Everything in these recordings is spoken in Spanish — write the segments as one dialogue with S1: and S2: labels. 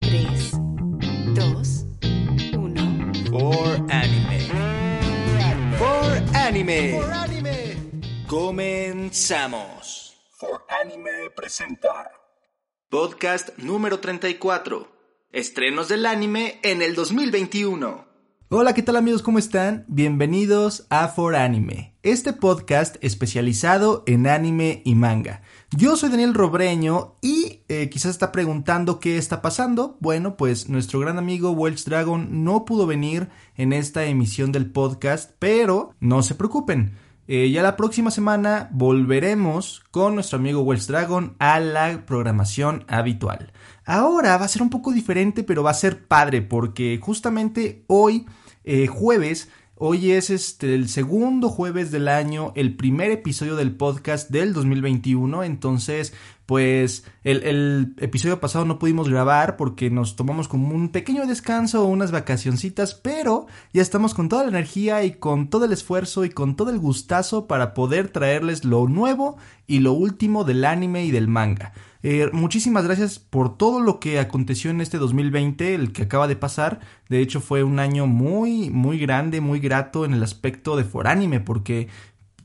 S1: 3, 2, 1.
S2: For Anime. For Anime. Comenzamos.
S3: For Anime presenta
S2: Podcast número 34. Estrenos del anime en el 2021.
S4: Hola, ¿qué tal amigos? ¿Cómo están? Bienvenidos a For Anime, este podcast especializado en anime y manga. Yo soy Daniel Robreño y eh, quizás está preguntando qué está pasando. Bueno, pues nuestro gran amigo Welch Dragon no pudo venir en esta emisión del podcast, pero no se preocupen. Eh, ya la próxima semana volveremos con nuestro amigo Wells Dragon a la programación habitual. Ahora va a ser un poco diferente, pero va a ser padre porque justamente hoy, eh, jueves, Hoy es este el segundo jueves del año, el primer episodio del podcast del 2021. Entonces, pues el, episodio pasado no pudimos grabar porque nos tomamos como un pequeño descanso o unas vacacioncitas, pero ya estamos con toda la energía y con todo el esfuerzo y con todo el gustazo para poder traerles lo nuevo y lo último del anime y del manga. Eh, muchísimas gracias por todo lo que aconteció en este 2020, el que acaba de pasar. De hecho, fue un año muy, muy grande, muy grato en el aspecto de Foránime, porque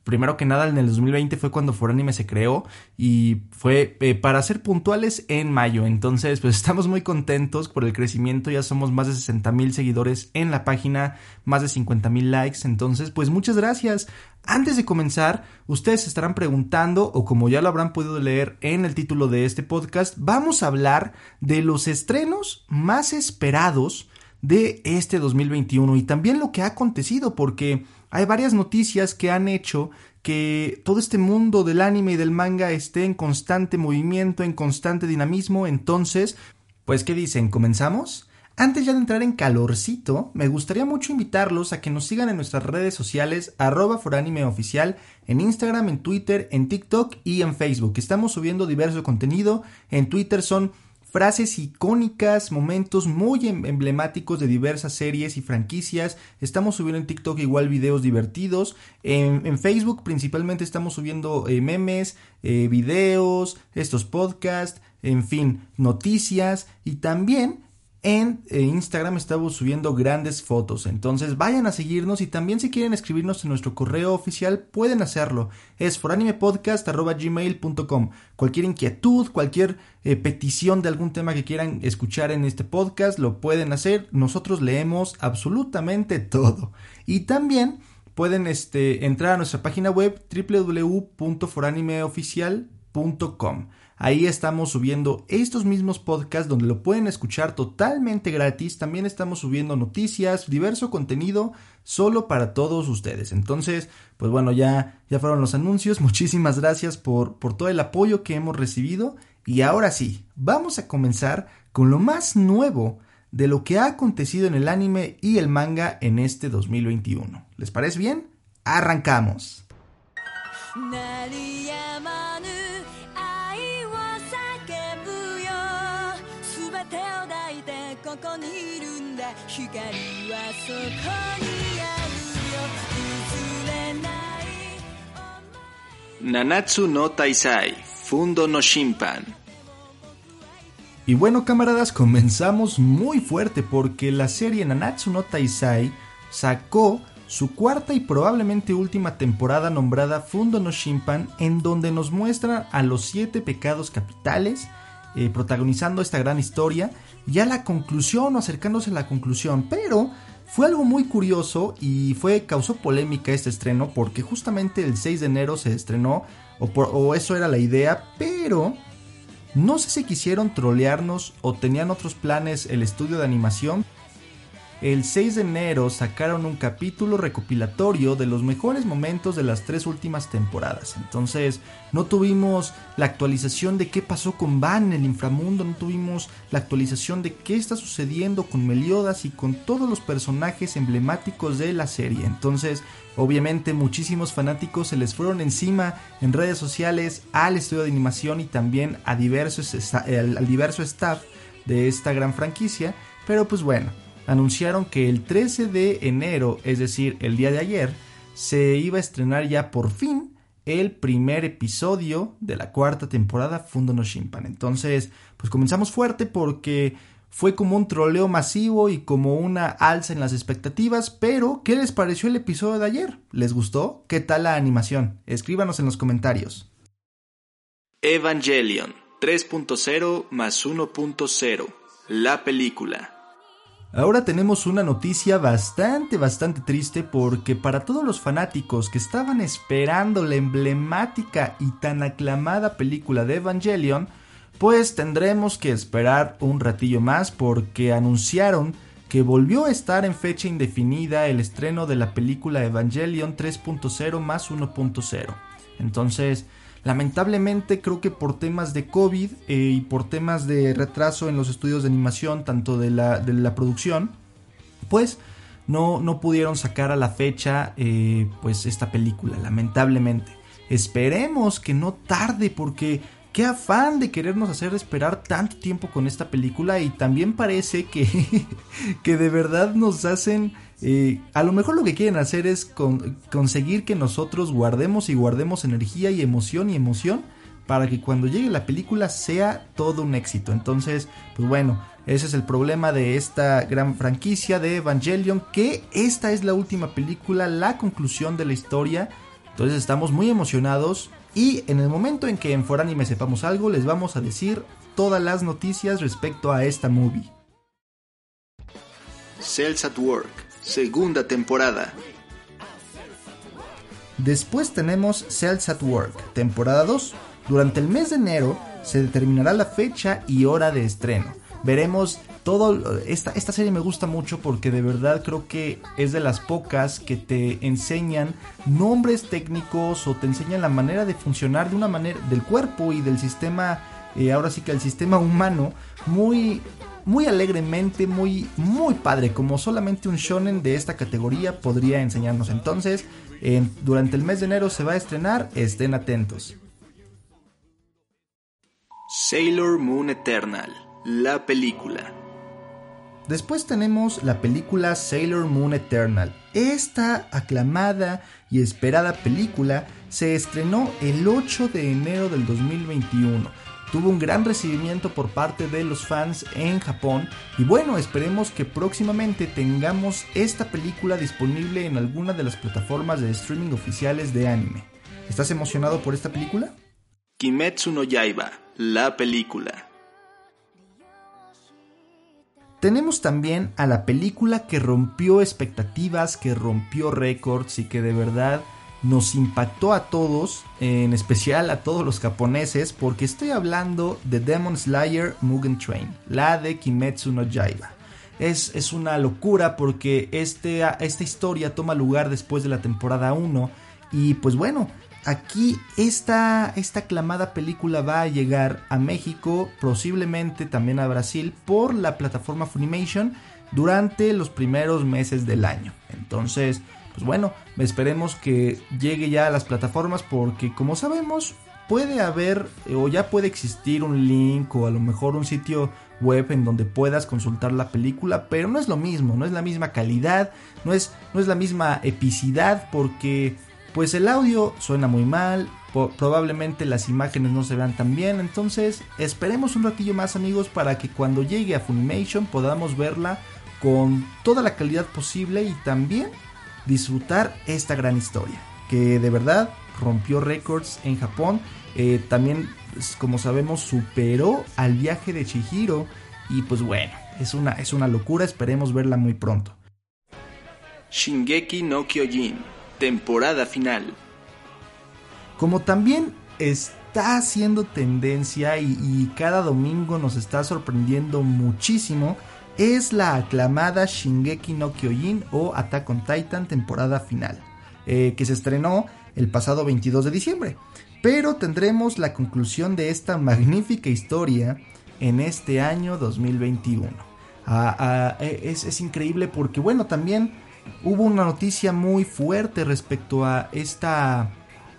S4: primero que nada en el 2020 fue cuando Foranime se creó y fue eh, para ser puntuales en mayo. Entonces, pues estamos muy contentos por el crecimiento. Ya somos más de 60 mil seguidores en la página, más de 50 mil likes. Entonces, pues muchas gracias. Antes de comenzar, ustedes estarán preguntando, o como ya lo habrán podido leer en el título de este podcast, vamos a hablar de los estrenos más esperados de este 2021 y también lo que ha acontecido porque hay varias noticias que han hecho que todo este mundo del anime y del manga esté en constante movimiento, en constante dinamismo, entonces, pues ¿qué dicen? ¿Comenzamos? Antes ya de entrar en calorcito, me gustaría mucho invitarlos a que nos sigan en nuestras redes sociales arroba foranimeoficial, en Instagram, en Twitter, en TikTok y en Facebook. Estamos subiendo diverso contenido. En Twitter son frases icónicas, momentos muy em-, emblemáticos de diversas series y franquicias. Estamos subiendo en TikTok igual videos divertidos. En, Facebook principalmente estamos subiendo eh, memes, eh, videos, estos podcasts, en fin, noticias y también en eh, Instagram estamos subiendo grandes fotos. Entonces vayan a seguirnos y también si quieren escribirnos en nuestro correo oficial pueden hacerlo. Es foranimepodcast.gmail.com. Cualquier inquietud, cualquier eh, petición de algún tema que quieran escuchar en este podcast lo pueden hacer. Nosotros leemos absolutamente todo. Y también pueden este, entrar a nuestra página web www.foranimeoficial.com. Ahí estamos subiendo estos mismos podcasts donde lo pueden escuchar totalmente gratis. También estamos subiendo noticias, diverso contenido solo para todos ustedes. Entonces, pues bueno, ya, ya fueron los anuncios. Muchísimas gracias por, por todo el apoyo que hemos recibido. Y ahora sí, vamos a comenzar con lo más nuevo de lo que ha acontecido en el anime y el manga en este 2021. ¿Les parece bien? Arrancamos.
S2: Nanatsu no Taisai, Fundo no Shimpan.
S4: Y bueno, camaradas, comenzamos muy fuerte porque la serie Nanatsu no Taisai sacó su cuarta y probablemente última temporada nombrada Fundo no Shimpan, en donde nos muestra a los siete pecados capitales eh, protagonizando esta gran historia, ya la conclusión o acercándose a la conclusión, pero fue algo muy curioso y fue causó polémica este estreno porque justamente el 6 de enero se estrenó o, o eso era la idea, pero no sé si quisieron trolearnos o tenían otros planes el estudio de animación, el 6 de enero sacaron un capítulo recopilatorio de los mejores momentos de las tres últimas temporadas. Entonces, no tuvimos la actualización de qué pasó con Van en el inframundo, no tuvimos la actualización de qué está sucediendo con Meliodas y con todos los personajes emblemáticos de la serie. Entonces, obviamente, muchísimos fanáticos se les fueron encima en redes sociales al estudio de animación y también al diverso staff de esta gran franquicia. Pero pues bueno, anunciaron que el 13 de enero, es decir, el día de ayer, se iba a estrenar ya por fin el primer episodio de la cuarta temporada Fundo no Shimpan. Entonces, pues comenzamos fuerte porque fue como un troleo masivo y como una alza en las expectativas, pero ¿qué les pareció el episodio de ayer? ¿Les gustó? ¿Qué tal la animación? Escríbanos en los comentarios.
S2: Evangelion 3.0 más 1.0, la película.
S4: Ahora tenemos una noticia bastante, bastante triste porque para todos los fanáticos que estaban esperando la emblemática y tan aclamada película de Evangelion, pues tendremos que esperar un ratillo más porque anunciaron que volvió a estar en fecha indefinida el estreno de la película Evangelion 3.0 más 1.0. Entonces, Lamentablemente creo que por temas de COVID eh, y por temas de retraso en los estudios de animación, tanto de la, de la producción, pues no, no, pudieron sacar a la fecha eh, pues esta película, lamentablemente. Esperemos que no tarde porque qué afán de querernos hacer esperar tanto tiempo con esta película y también parece que, que de verdad nos hacen... Eh, a lo mejor lo que quieren hacer es conseguir que nosotros guardemos y guardemos energía y emoción y emoción para que cuando llegue la película sea todo un éxito. Entonces, pues bueno, ese es el problema de esta gran franquicia de Evangelion, que esta es la última película, la conclusión de la historia. Entonces estamos muy emocionados y en el momento en que en Foranime sepamos algo, les vamos a decir todas las noticias respecto a esta movie.
S2: Cells at Work, segunda temporada.
S4: Después tenemos Cells at Work, temporada 2. Durante el mes de enero se determinará la fecha y hora de estreno. Veremos todo esta, esta serie me gusta mucho porque de verdad creo que es de las pocas que te enseñan nombres técnicos o te enseñan la manera de funcionar de una manera del cuerpo y del sistema eh, ahora sí que el sistema humano muy muy alegremente, muy muy padre, como solamente un shonen de esta categoría podría enseñarnos. Entonces, durante el mes de enero se va a estrenar, estén atentos.
S2: Sailor Moon Eternal, la película.
S4: Después tenemos la película Sailor Moon Eternal. Esta aclamada y esperada película se estrenó el 8 de enero del 2021. Tuvo un gran recibimiento por parte de los fans en Japón y bueno, esperemos que próximamente tengamos esta película disponible en alguna de las plataformas de streaming oficiales de anime. ¿Estás emocionado por esta película?
S2: Kimetsu no Yaiba, la película.
S4: Tenemos también a la película que rompió expectativas, que rompió récords y que de verdad nos impactó a todos, en especial a todos los japoneses, porque estoy hablando de Demon Slayer Mugen Train, la de Kimetsu no Yaiba. Es, es una locura porque este, esta historia toma lugar después de la temporada 1 y pues bueno, aquí esta, esta aclamada película va a llegar a México, posiblemente también a Brasil, por la plataforma Funimation durante los primeros meses del año. Entonces, pues bueno, esperemos que llegue ya a las plataformas porque como sabemos puede haber o ya puede existir un link o a lo mejor un sitio web en donde puedas consultar la película, pero no es lo mismo, no es la misma calidad, no es, no es la misma epicidad porque pues el audio suena muy mal, probablemente las imágenes no se vean tan bien, entonces esperemos un ratillo más amigos para que cuando llegue a Funimation podamos verla con toda la calidad posible y también disfrutar esta gran historia, que de verdad rompió récords en Japón, eh, también pues, como sabemos superó al viaje de Chihiro y pues bueno, es una, es una locura, esperemos verla muy pronto.
S2: Shingeki no Kyojin temporada final.
S4: Como también está haciendo tendencia y, cada domingo nos está sorprendiendo muchísimo, es la aclamada Shingeki no Kyojin o Attack on Titan temporada final, eh, que se estrenó el pasado 22 de diciembre. Pero tendremos la conclusión de esta magnífica historia en este año 2021. Ah, ah, e, es, es increíble porque, bueno, también hubo una noticia muy fuerte respecto a esta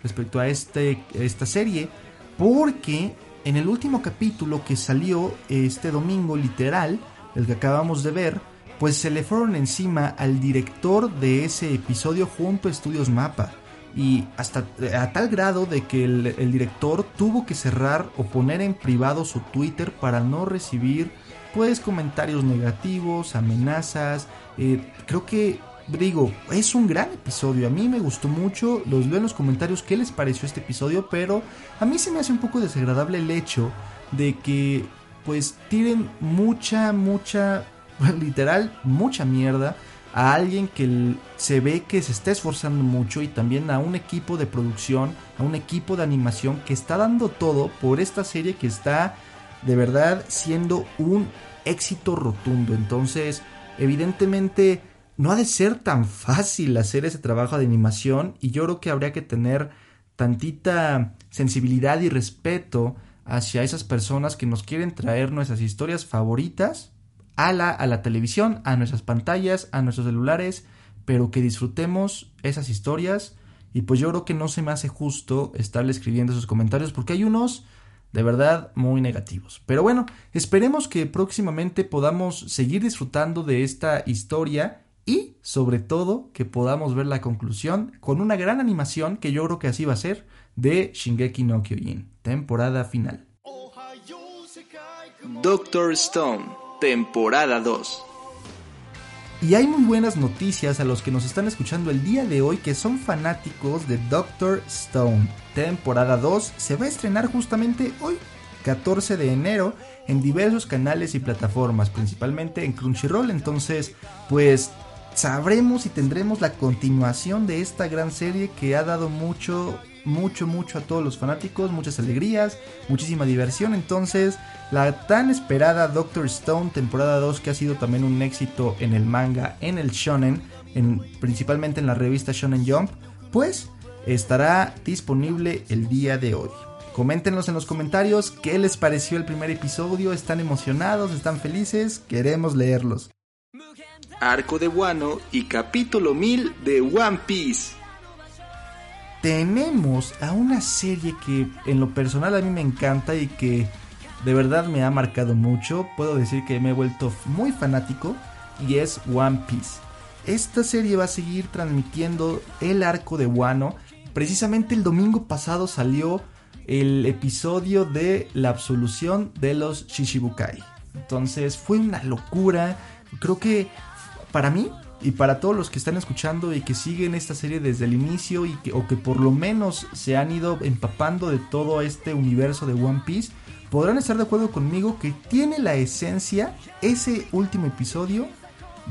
S4: respecto a este, esta serie porque en el último capítulo que salió este domingo literal el que acabamos de ver pues se le fueron encima al director de ese episodio junto a Estudios Mapa. Y hasta a tal grado de que el, director tuvo que cerrar o poner en privado su Twitter para no recibir pues comentarios negativos, amenazas, eh, creo que digo, es un gran episodio, a mí me gustó mucho, los leo en los comentarios qué les pareció este episodio, pero a mí se me hace un poco desagradable el hecho de que pues tiren mucha, mucha, literal, mucha mierda a alguien que se ve que se está esforzando mucho y también a un equipo de producción, a un equipo de animación que está dando todo por esta serie que está de verdad siendo un éxito rotundo. Entonces, evidentemente no ha de ser tan fácil hacer ese trabajo de animación y yo creo que habría que tener tantita sensibilidad y respeto hacia esas personas que nos quieren traer nuestras historias favoritas a la, a la televisión, a nuestras pantallas, a nuestros celulares, pero que disfrutemos esas historias y pues yo creo que no se me hace justo estarle escribiendo esos comentarios porque hay unos de verdad muy negativos. Pero bueno, esperemos que próximamente podamos seguir disfrutando de esta historia y sobre todo que podamos ver la conclusión con una gran animación que yo creo que así va a ser de Shingeki no Kyojin, temporada final.
S2: Doctor Stone, temporada 2.
S4: Y hay muy buenas noticias a los que nos están escuchando el día de hoy que son fanáticos de Doctor Stone. Temporada 2 se va a estrenar justamente hoy, 14 de enero, en diversos canales y plataformas, principalmente en Crunchyroll. Entonces, pues sabremos y tendremos la continuación de esta gran serie que ha dado mucho, mucho, mucho a todos los fanáticos, muchas alegrías, muchísima diversión. Entonces, la tan esperada Doctor Stone temporada 2 que ha sido también un éxito en el manga, en el shonen, en, principalmente en la revista Shonen Jump, pues estará disponible el día de hoy. Coméntenos en los comentarios qué les pareció el primer episodio, están emocionados, están felices, queremos leerlos.
S2: Arco de Wano y capítulo 1000 de One Piece.
S4: Tenemos a una serie que en lo personal a mí me encanta y que de verdad me ha marcado mucho. Puedo decir que me he vuelto muy fanático y es One Piece. Esta serie va a seguir transmitiendo el arco de Wano. Precisamente el domingo pasado salió el episodio de la absolución de los Shishibukai. Entonces fue una locura. Creo que para mí y para todos los que están escuchando y que siguen esta serie desde el inicio y que, o que por lo menos se han ido empapando de todo este universo de One Piece, podrán estar de acuerdo conmigo que tiene la esencia, ese último episodio,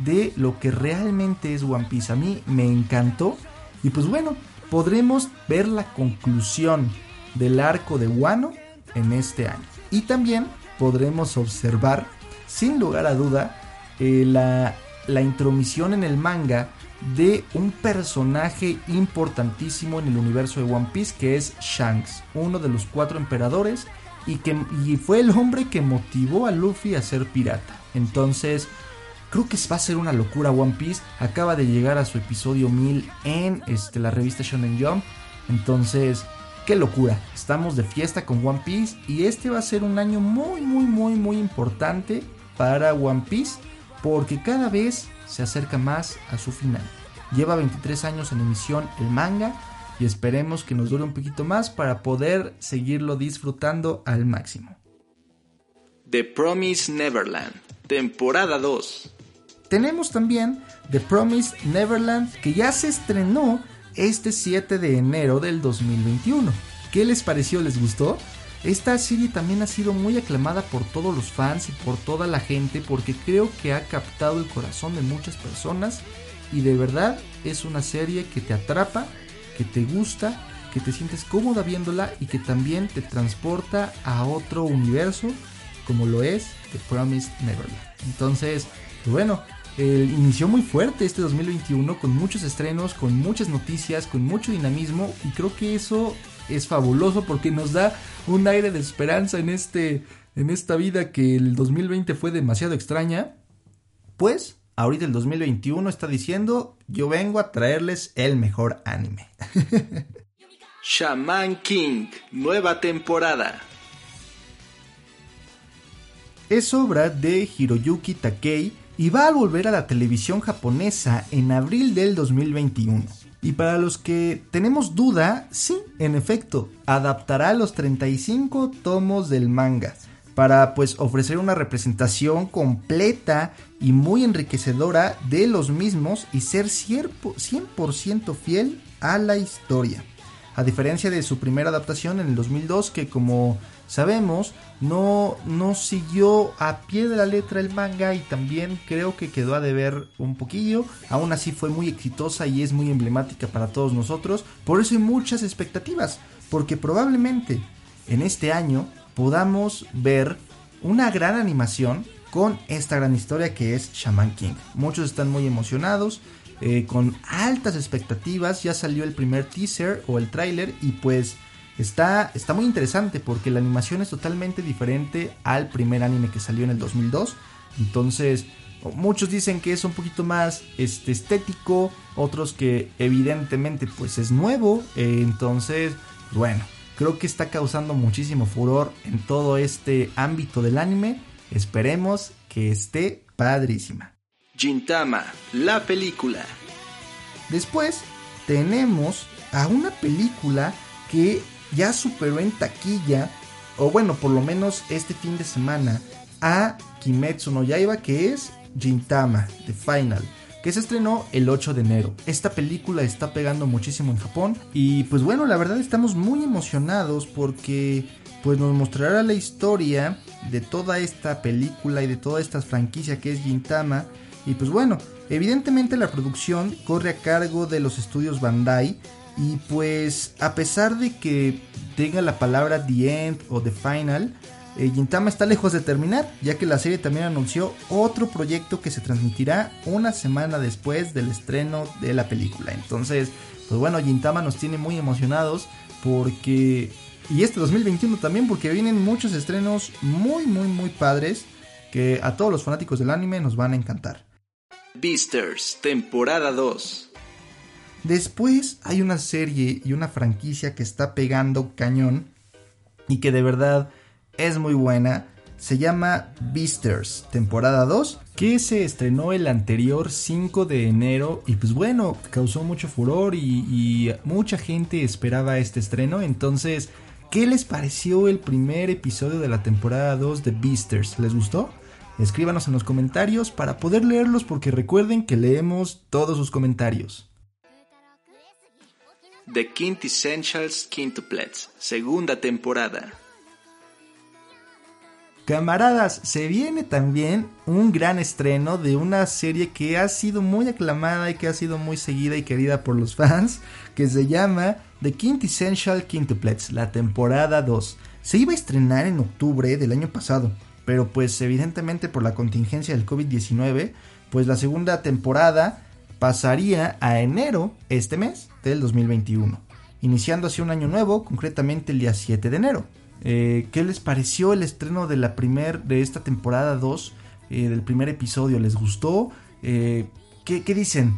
S4: de lo que realmente es One Piece. A mí me encantó y pues bueno, podremos ver la conclusión del arco de Wano en este año. Y también podremos observar, sin lugar a duda, eh, la la intromisión en el manga de un personaje importantísimo en el universo de One Piece que es Shanks, uno de los cuatro emperadores y que y fue el hombre que motivó a Luffy a ser pirata. Entonces, creo que va a ser una locura One Piece. Acaba de llegar a su episodio 1000 en este, la revista Shonen Jump. Entonces, qué locura. Estamos de fiesta con One Piece y este va a ser un año muy, muy, muy, muy importante para One Piece porque cada vez se acerca más a su final. Lleva 23 años en emisión el manga y esperemos que nos dure un poquito más para poder seguirlo disfrutando al máximo.
S2: The Promise Neverland, temporada 2.
S4: Tenemos también The Promise Neverland que ya se estrenó este 7 de enero del 2021. ¿Qué les pareció? ¿Les gustó? Esta serie también ha sido muy aclamada por todos los fans y por toda la gente porque creo que ha captado el corazón de muchas personas y de verdad es una serie que te atrapa, que te gusta, que te sientes cómoda viéndola y que también te transporta a otro universo como lo es The Promised Neverland. Entonces, pues bueno, inició muy fuerte este 2021 con muchos estrenos, con muchas noticias, con mucho dinamismo y creo que eso es fabuloso porque nos da un aire de esperanza en este en esta vida que el 2020 fue demasiado extraña. Pues ahorita el 2021 está diciendo, yo vengo a traerles el mejor anime.
S2: Shaman King, nueva temporada.
S4: Es obra de Hiroyuki Takei y va a volver a la televisión japonesa en abril del 2021. Y para los que tenemos duda, sí, en efecto, adaptará los 35 tomos del manga para pues ofrecer una representación completa y muy enriquecedora de los mismos y ser 100% fiel a la historia. A diferencia de su primera adaptación en el 2002 que como sabemos no, no siguió a pie de la letra el manga y también creo que quedó a deber un poquillo. Aún así fue muy exitosa y es muy emblemática para todos nosotros. Por eso hay muchas expectativas. Porque probablemente en este año podamos ver una gran animación con esta gran historia que es Shaman King. Muchos están muy emocionados, eh, con altas expectativas. Ya salió el primer teaser o el tráiler y pues está, está muy interesante porque la animación es totalmente diferente al primer anime que salió en el 2002. Entonces, muchos dicen que es un poquito más este, estético, otros que evidentemente pues es nuevo. Eh, entonces, bueno, creo que está causando muchísimo furor en todo este ámbito del anime. Esperemos que esté padrísima.
S2: Gintama, la película.
S4: Después tenemos a una película que ya superó en taquilla, o bueno, por lo menos este fin de semana, a Kimetsu no Yaiba, que es Gintama, The Final que se estrenó el 8 de enero. Esta película está pegando muchísimo en Japón y pues bueno, la verdad estamos muy emocionados porque pues nos mostrará la historia de toda esta película y de toda esta franquicia que es Gintama y pues bueno, evidentemente la producción corre a cargo de los estudios Bandai y pues a pesar de que tenga la palabra The End o The Final, eh, Gintama está lejos de terminar, ya que la serie también anunció otro proyecto que se transmitirá una semana después del estreno de la película. Entonces, pues bueno, Gintama nos tiene muy emocionados porque... Y este 2021 también porque vienen muchos estrenos muy, muy, muy padres que a todos los fanáticos del anime nos van a encantar.
S2: Beasters, temporada 2.
S4: Después hay una serie y una franquicia que está pegando cañón y que de verdad es muy buena. Se llama Beasters, temporada 2, que se estrenó el anterior 5 de enero y pues bueno, causó mucho furor y, mucha gente esperaba este estreno. Entonces, ¿qué les pareció el primer episodio de la temporada 2 de Beasters? ¿Les gustó? Escríbanos en los comentarios para poder leerlos porque recuerden que leemos todos sus comentarios.
S2: The Quintessentials Quintuplets, segunda temporada.
S4: Camaradas, se viene también un gran estreno de una serie que ha sido muy aclamada y que ha sido muy seguida y querida por los fans, que se llama The Quintessential Quintuplets, la temporada 2. Se iba a estrenar en octubre del año pasado, pero pues evidentemente por la contingencia del COVID-19, pues la segunda temporada pasaría a enero este mes del 2021, iniciando así un año nuevo, concretamente el día 7 de enero. Eh, ¿Qué les pareció el estreno de la primer, de esta temporada 2, eh, del primer episodio? ¿Les gustó? Eh, ¿qué, dicen?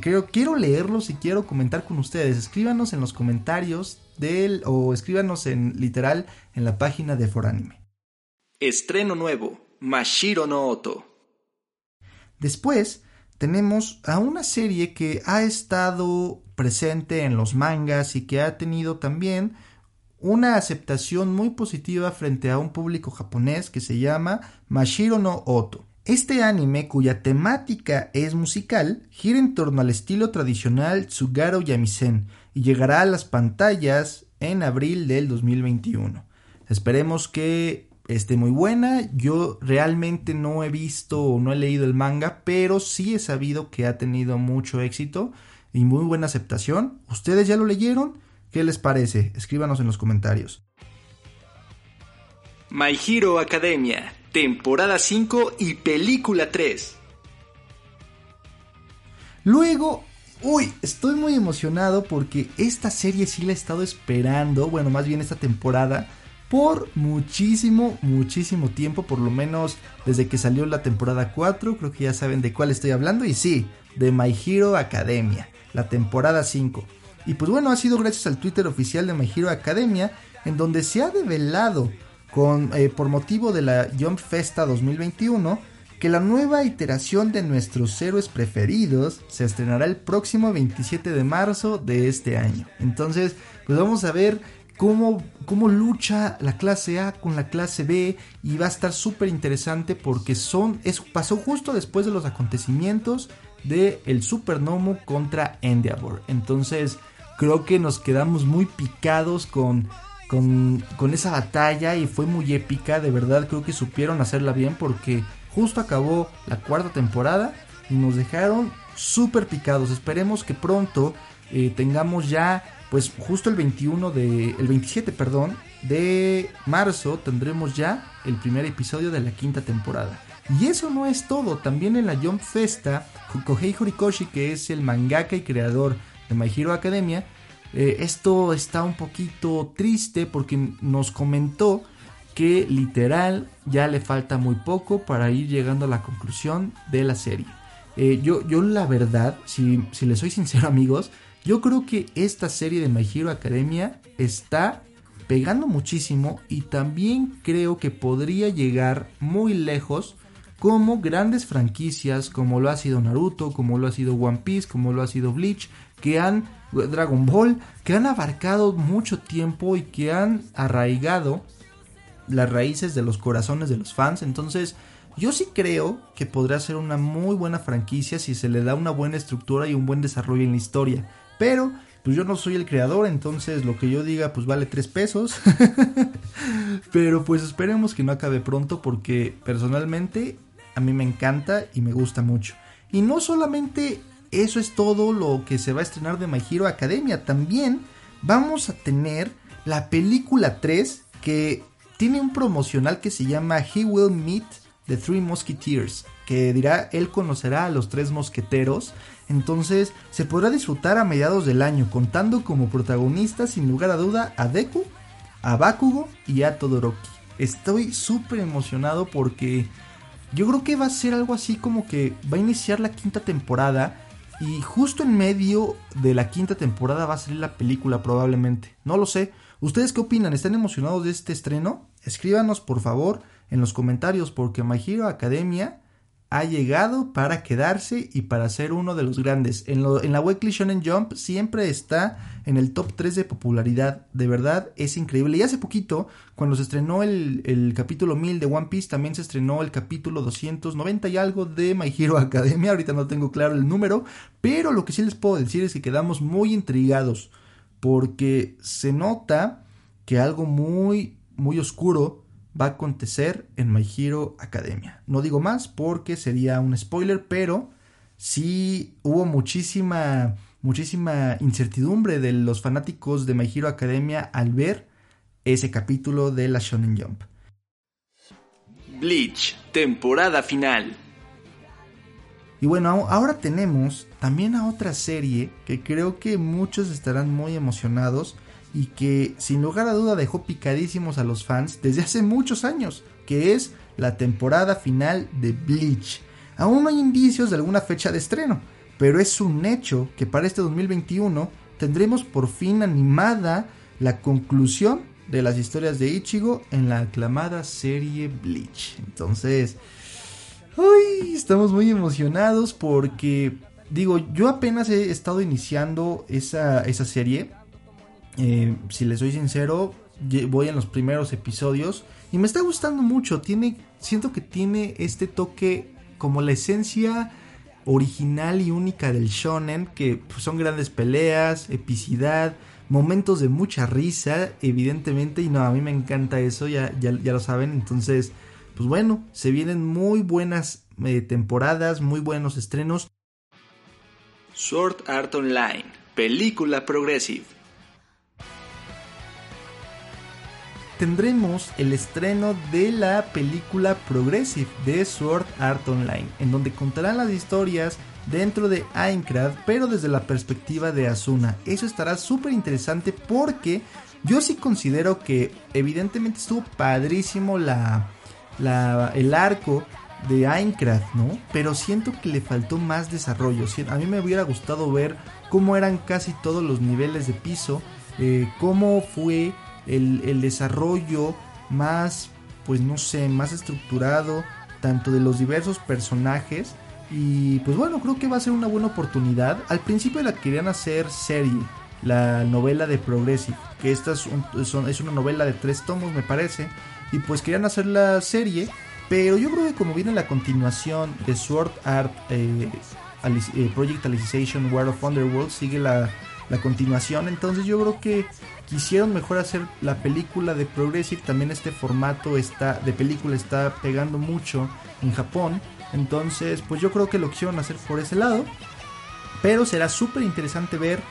S4: Creo, quiero leerlos y quiero comentar con ustedes. Escríbanos en los comentarios del, o escríbanos en literal en la página de Foranime.
S2: Estreno nuevo, Mashiro no Oto.
S4: Después tenemos a una serie que ha estado presente en los mangas y que ha tenido también una aceptación muy positiva frente a un público japonés que se llama Mashiro no Oto. Este anime, cuya temática es musical, gira en torno al estilo tradicional Tsugaro Yamisen y llegará a las pantallas en abril del 2021. Esperemos que esté muy buena. Yo realmente no he visto o no he leído el manga, pero sí he sabido que ha tenido mucho éxito y muy buena aceptación. ¿Ustedes ya lo leyeron? ¿Qué les parece? Escríbanos en los comentarios.
S2: My Hero Academia, temporada 5 y película 3.
S4: Luego, uy, estoy muy emocionado porque esta serie sí la he estado esperando, bueno, más bien esta temporada, por muchísimo, muchísimo tiempo, por lo menos desde que salió la temporada 4, creo que ya saben de cuál estoy hablando, y sí, de My Hero Academia, la temporada 5. Y pues bueno, ha sido gracias al Twitter oficial de My Hero Academia, en donde se ha develado con, eh, por motivo de la Jump Festa 2021, que la nueva iteración de nuestros héroes preferidos se estrenará el próximo 27 de marzo de este año. Entonces, pues vamos a ver cómo, cómo lucha la clase A con la clase B y va a estar súper interesante porque son, eso pasó justo después de los acontecimientos de el Supernomo contra Endeavor. Entonces, creo que nos quedamos muy picados con con, con, esa batalla y fue muy épica. De verdad creo que supieron hacerla bien porque Justo acabó la cuarta temporada y nos dejaron súper picados. Esperemos que pronto eh, tengamos ya, pues justo el 21 de, el 27, perdón, de marzo tendremos ya el primer episodio de la quinta temporada. Y eso no es todo, también en la Jump Festa, Kohei Horikoshi, que es el mangaka y creador de My Hero Academia, eh, esto está un poquito triste porque nos comentó que literal ya le falta muy poco para ir llegando a la conclusión de la serie. Eh, yo, yo la verdad, si, si les soy sincero amigos, yo creo que esta serie de My Hero Academia está pegando muchísimo y también creo que podría llegar muy lejos como grandes franquicias como lo ha sido Naruto, como lo ha sido One Piece, como lo ha sido Bleach, que han Dragon Ball, que han abarcado mucho tiempo y que han arraigado las raíces de los corazones de los fans. Entonces, yo sí creo que podría ser una muy buena franquicia si se le da una buena estructura y un buen desarrollo en la historia. Pero, pues yo no soy el creador, entonces lo que yo diga, pues vale 3 pesos. Pero pues esperemos que no acabe pronto porque personalmente a mí me encanta y me gusta mucho. Y no solamente eso es todo lo que se va a estrenar de My Hero Academia, también vamos a tener la película 3 que tiene un promocional que se llama He Will Meet the Three Musketeers, que dirá él conocerá a los tres mosqueteros. Entonces se podrá disfrutar a mediados del año, contando como protagonistas sin lugar a duda a Deku, a Bakugo y a Todoroki. Estoy súper emocionado porque yo creo que va a ser algo así como que va a iniciar la quinta temporada y justo en medio de la quinta temporada va a salir la película probablemente. No lo sé. ¿Ustedes qué opinan? ¿Están emocionados de este estreno? Escríbanos por favor en los comentarios porque My Hero Academia ha llegado para quedarse y para ser uno de los grandes. En, la Weekly Shonen Jump siempre está en el top 3 de popularidad. De verdad es increíble. Y hace poquito, cuando se estrenó el, el, capítulo 1000 de One Piece, también se estrenó el capítulo 290 y algo de My Hero Academia. Ahorita no tengo claro el número, pero lo que sí les puedo decir es que quedamos muy intrigados porque se nota que algo muy, muy oscuro va a acontecer en My Hero Academia. No digo más porque sería un spoiler, pero sí hubo muchísima, muchísima incertidumbre de los fanáticos de My Hero Academia al ver ese capítulo de la Shonen Jump.
S2: Bleach, temporada final.
S4: Y bueno, ahora tenemos también a otra serie que creo que muchos estarán muy emocionados y que sin lugar a duda dejó picadísimos a los fans desde hace muchos años, que es la temporada final de Bleach. Aún no hay indicios de alguna fecha de estreno, pero es un hecho que para este 2021 tendremos por fin animada la conclusión de las historias de Ichigo en la aclamada serie Bleach. Entonces, Uy, estamos muy emocionados porque, digo, yo apenas he estado iniciando esa, esa serie. Eh, si les soy sincero, voy en los primeros episodios y me está gustando mucho. Siento que tiene este toque como la esencia original y única del shonen, que pues, son grandes peleas, epicidad, momentos de mucha risa, evidentemente, y no, a mí me encanta eso, ya, ya, ya lo saben, entonces pues bueno, se vienen muy buenas eh, temporadas, muy buenos estrenos.
S2: Sword Art Online, película progressive.
S4: Tendremos el estreno de la película Progressive de Sword Art Online, en donde contarán las historias dentro de Aincrad, pero desde la perspectiva de Asuna. Eso estará súper interesante porque yo sí considero que evidentemente estuvo padrísimo la, el arco de Aincrad, ¿no? Pero siento que le faltó más desarrollo. A mí me hubiera gustado ver cómo eran casi todos los niveles de piso, eh, cómo fue el, el desarrollo más, pues no sé, más estructurado, tanto de los diversos personajes y pues bueno, creo que va a ser una buena oportunidad. Al principio la querían hacer serie, la novela de Progressive, que esta es, una novela de tres tomos me parece. Y pues querían hacer la serie, pero yo creo que como viene la continuación de Sword Art eh, eh, Project Alicization War of Underworld, sigue la, la continuación. Entonces yo creo que quisieron mejor hacer la película de Progressive. También este formato está, de película está pegando mucho en Japón. Entonces, pues yo creo que lo quisieron hacer por ese lado. Pero será súper interesante ver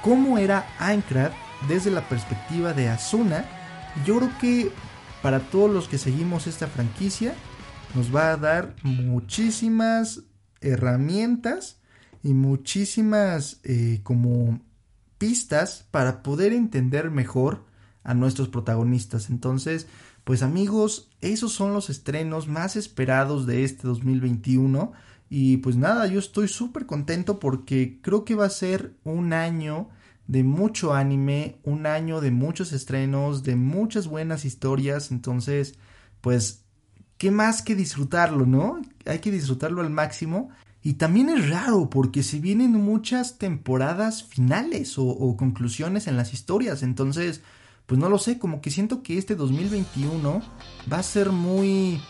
S4: cómo era Aincrad desde la perspectiva de Asuna. Yo creo que para todos los que seguimos esta franquicia, nos va a dar muchísimas herramientas y muchísimas eh, como pistas para poder entender mejor a nuestros protagonistas. Entonces, pues amigos, esos son los estrenos más esperados de este 2021. Y pues nada, yo estoy súper contento porque creo que va a ser un año de mucho anime, un año de muchos estrenos, de muchas buenas historias. Entonces, pues, ¿qué más que disfrutarlo, no? Hay que disfrutarlo al máximo. Y también es raro porque se vienen muchas temporadas finales o, conclusiones en las historias. Entonces, pues no lo sé, como que siento que este 2021 va a ser muy,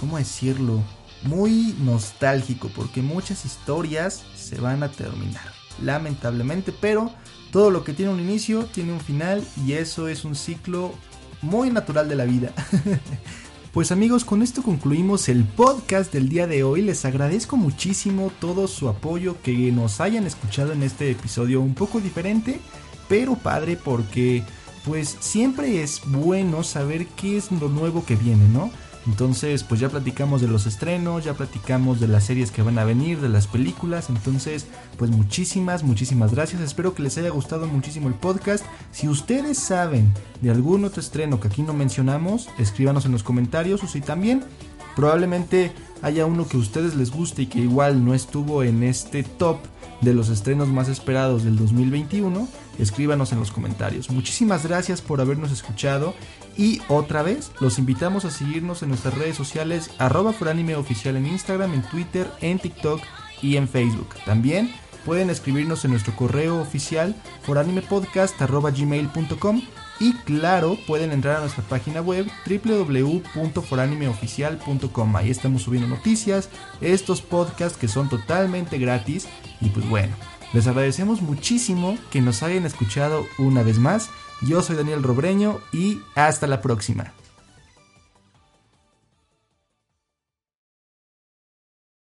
S4: ¿cómo decirlo? Muy nostálgico, porque muchas historias se van a terminar, lamentablemente, pero todo lo que tiene un inicio tiene un final y eso es un ciclo muy natural de la vida. Pues amigos, con esto concluimos el podcast del día de hoy. Les agradezco muchísimo todo su apoyo, que nos hayan escuchado en este episodio un poco diferente, pero padre porque pues siempre es bueno saber qué es lo nuevo que viene, ¿no? Entonces, pues ya platicamos de los estrenos, ya platicamos de las series que van a venir, de las películas. Entonces, pues muchísimas, muchísimas gracias. Espero que les haya gustado muchísimo el podcast. Si ustedes saben de algún otro estreno que aquí no mencionamos, escríbanos en los comentarios o si también probablemente haya uno que a ustedes les guste y que igual no estuvo en este top de los estrenos más esperados del 2021, escríbanos en los comentarios. Muchísimas gracias por habernos escuchado y otra vez los invitamos a seguirnos en nuestras redes sociales arroba oficial en Instagram, en Twitter, en TikTok y en Facebook. También pueden escribirnos en nuestro correo oficial foranimepodcast.gmail.com y claro, pueden entrar a nuestra página web www.foranimeoficial.com. Ahí estamos subiendo noticias, estos podcasts que son totalmente gratis. Y pues bueno, les agradecemos muchísimo que nos hayan escuchado una vez más. Yo soy Daniel Robreño y hasta la próxima.